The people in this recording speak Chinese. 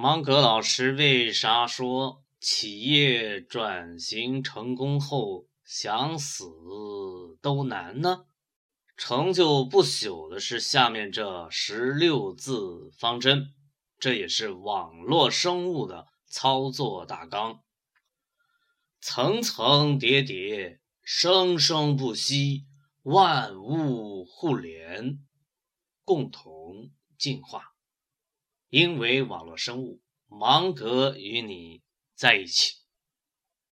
芒格老师为啥说企业转型成功后想死都难呢？成就不朽的是下面这十六字方针，这也是网络生物的操作大纲：层层叠叠，生生不息，万物互联，共同进化。因为网络生物，芒格与你在一起。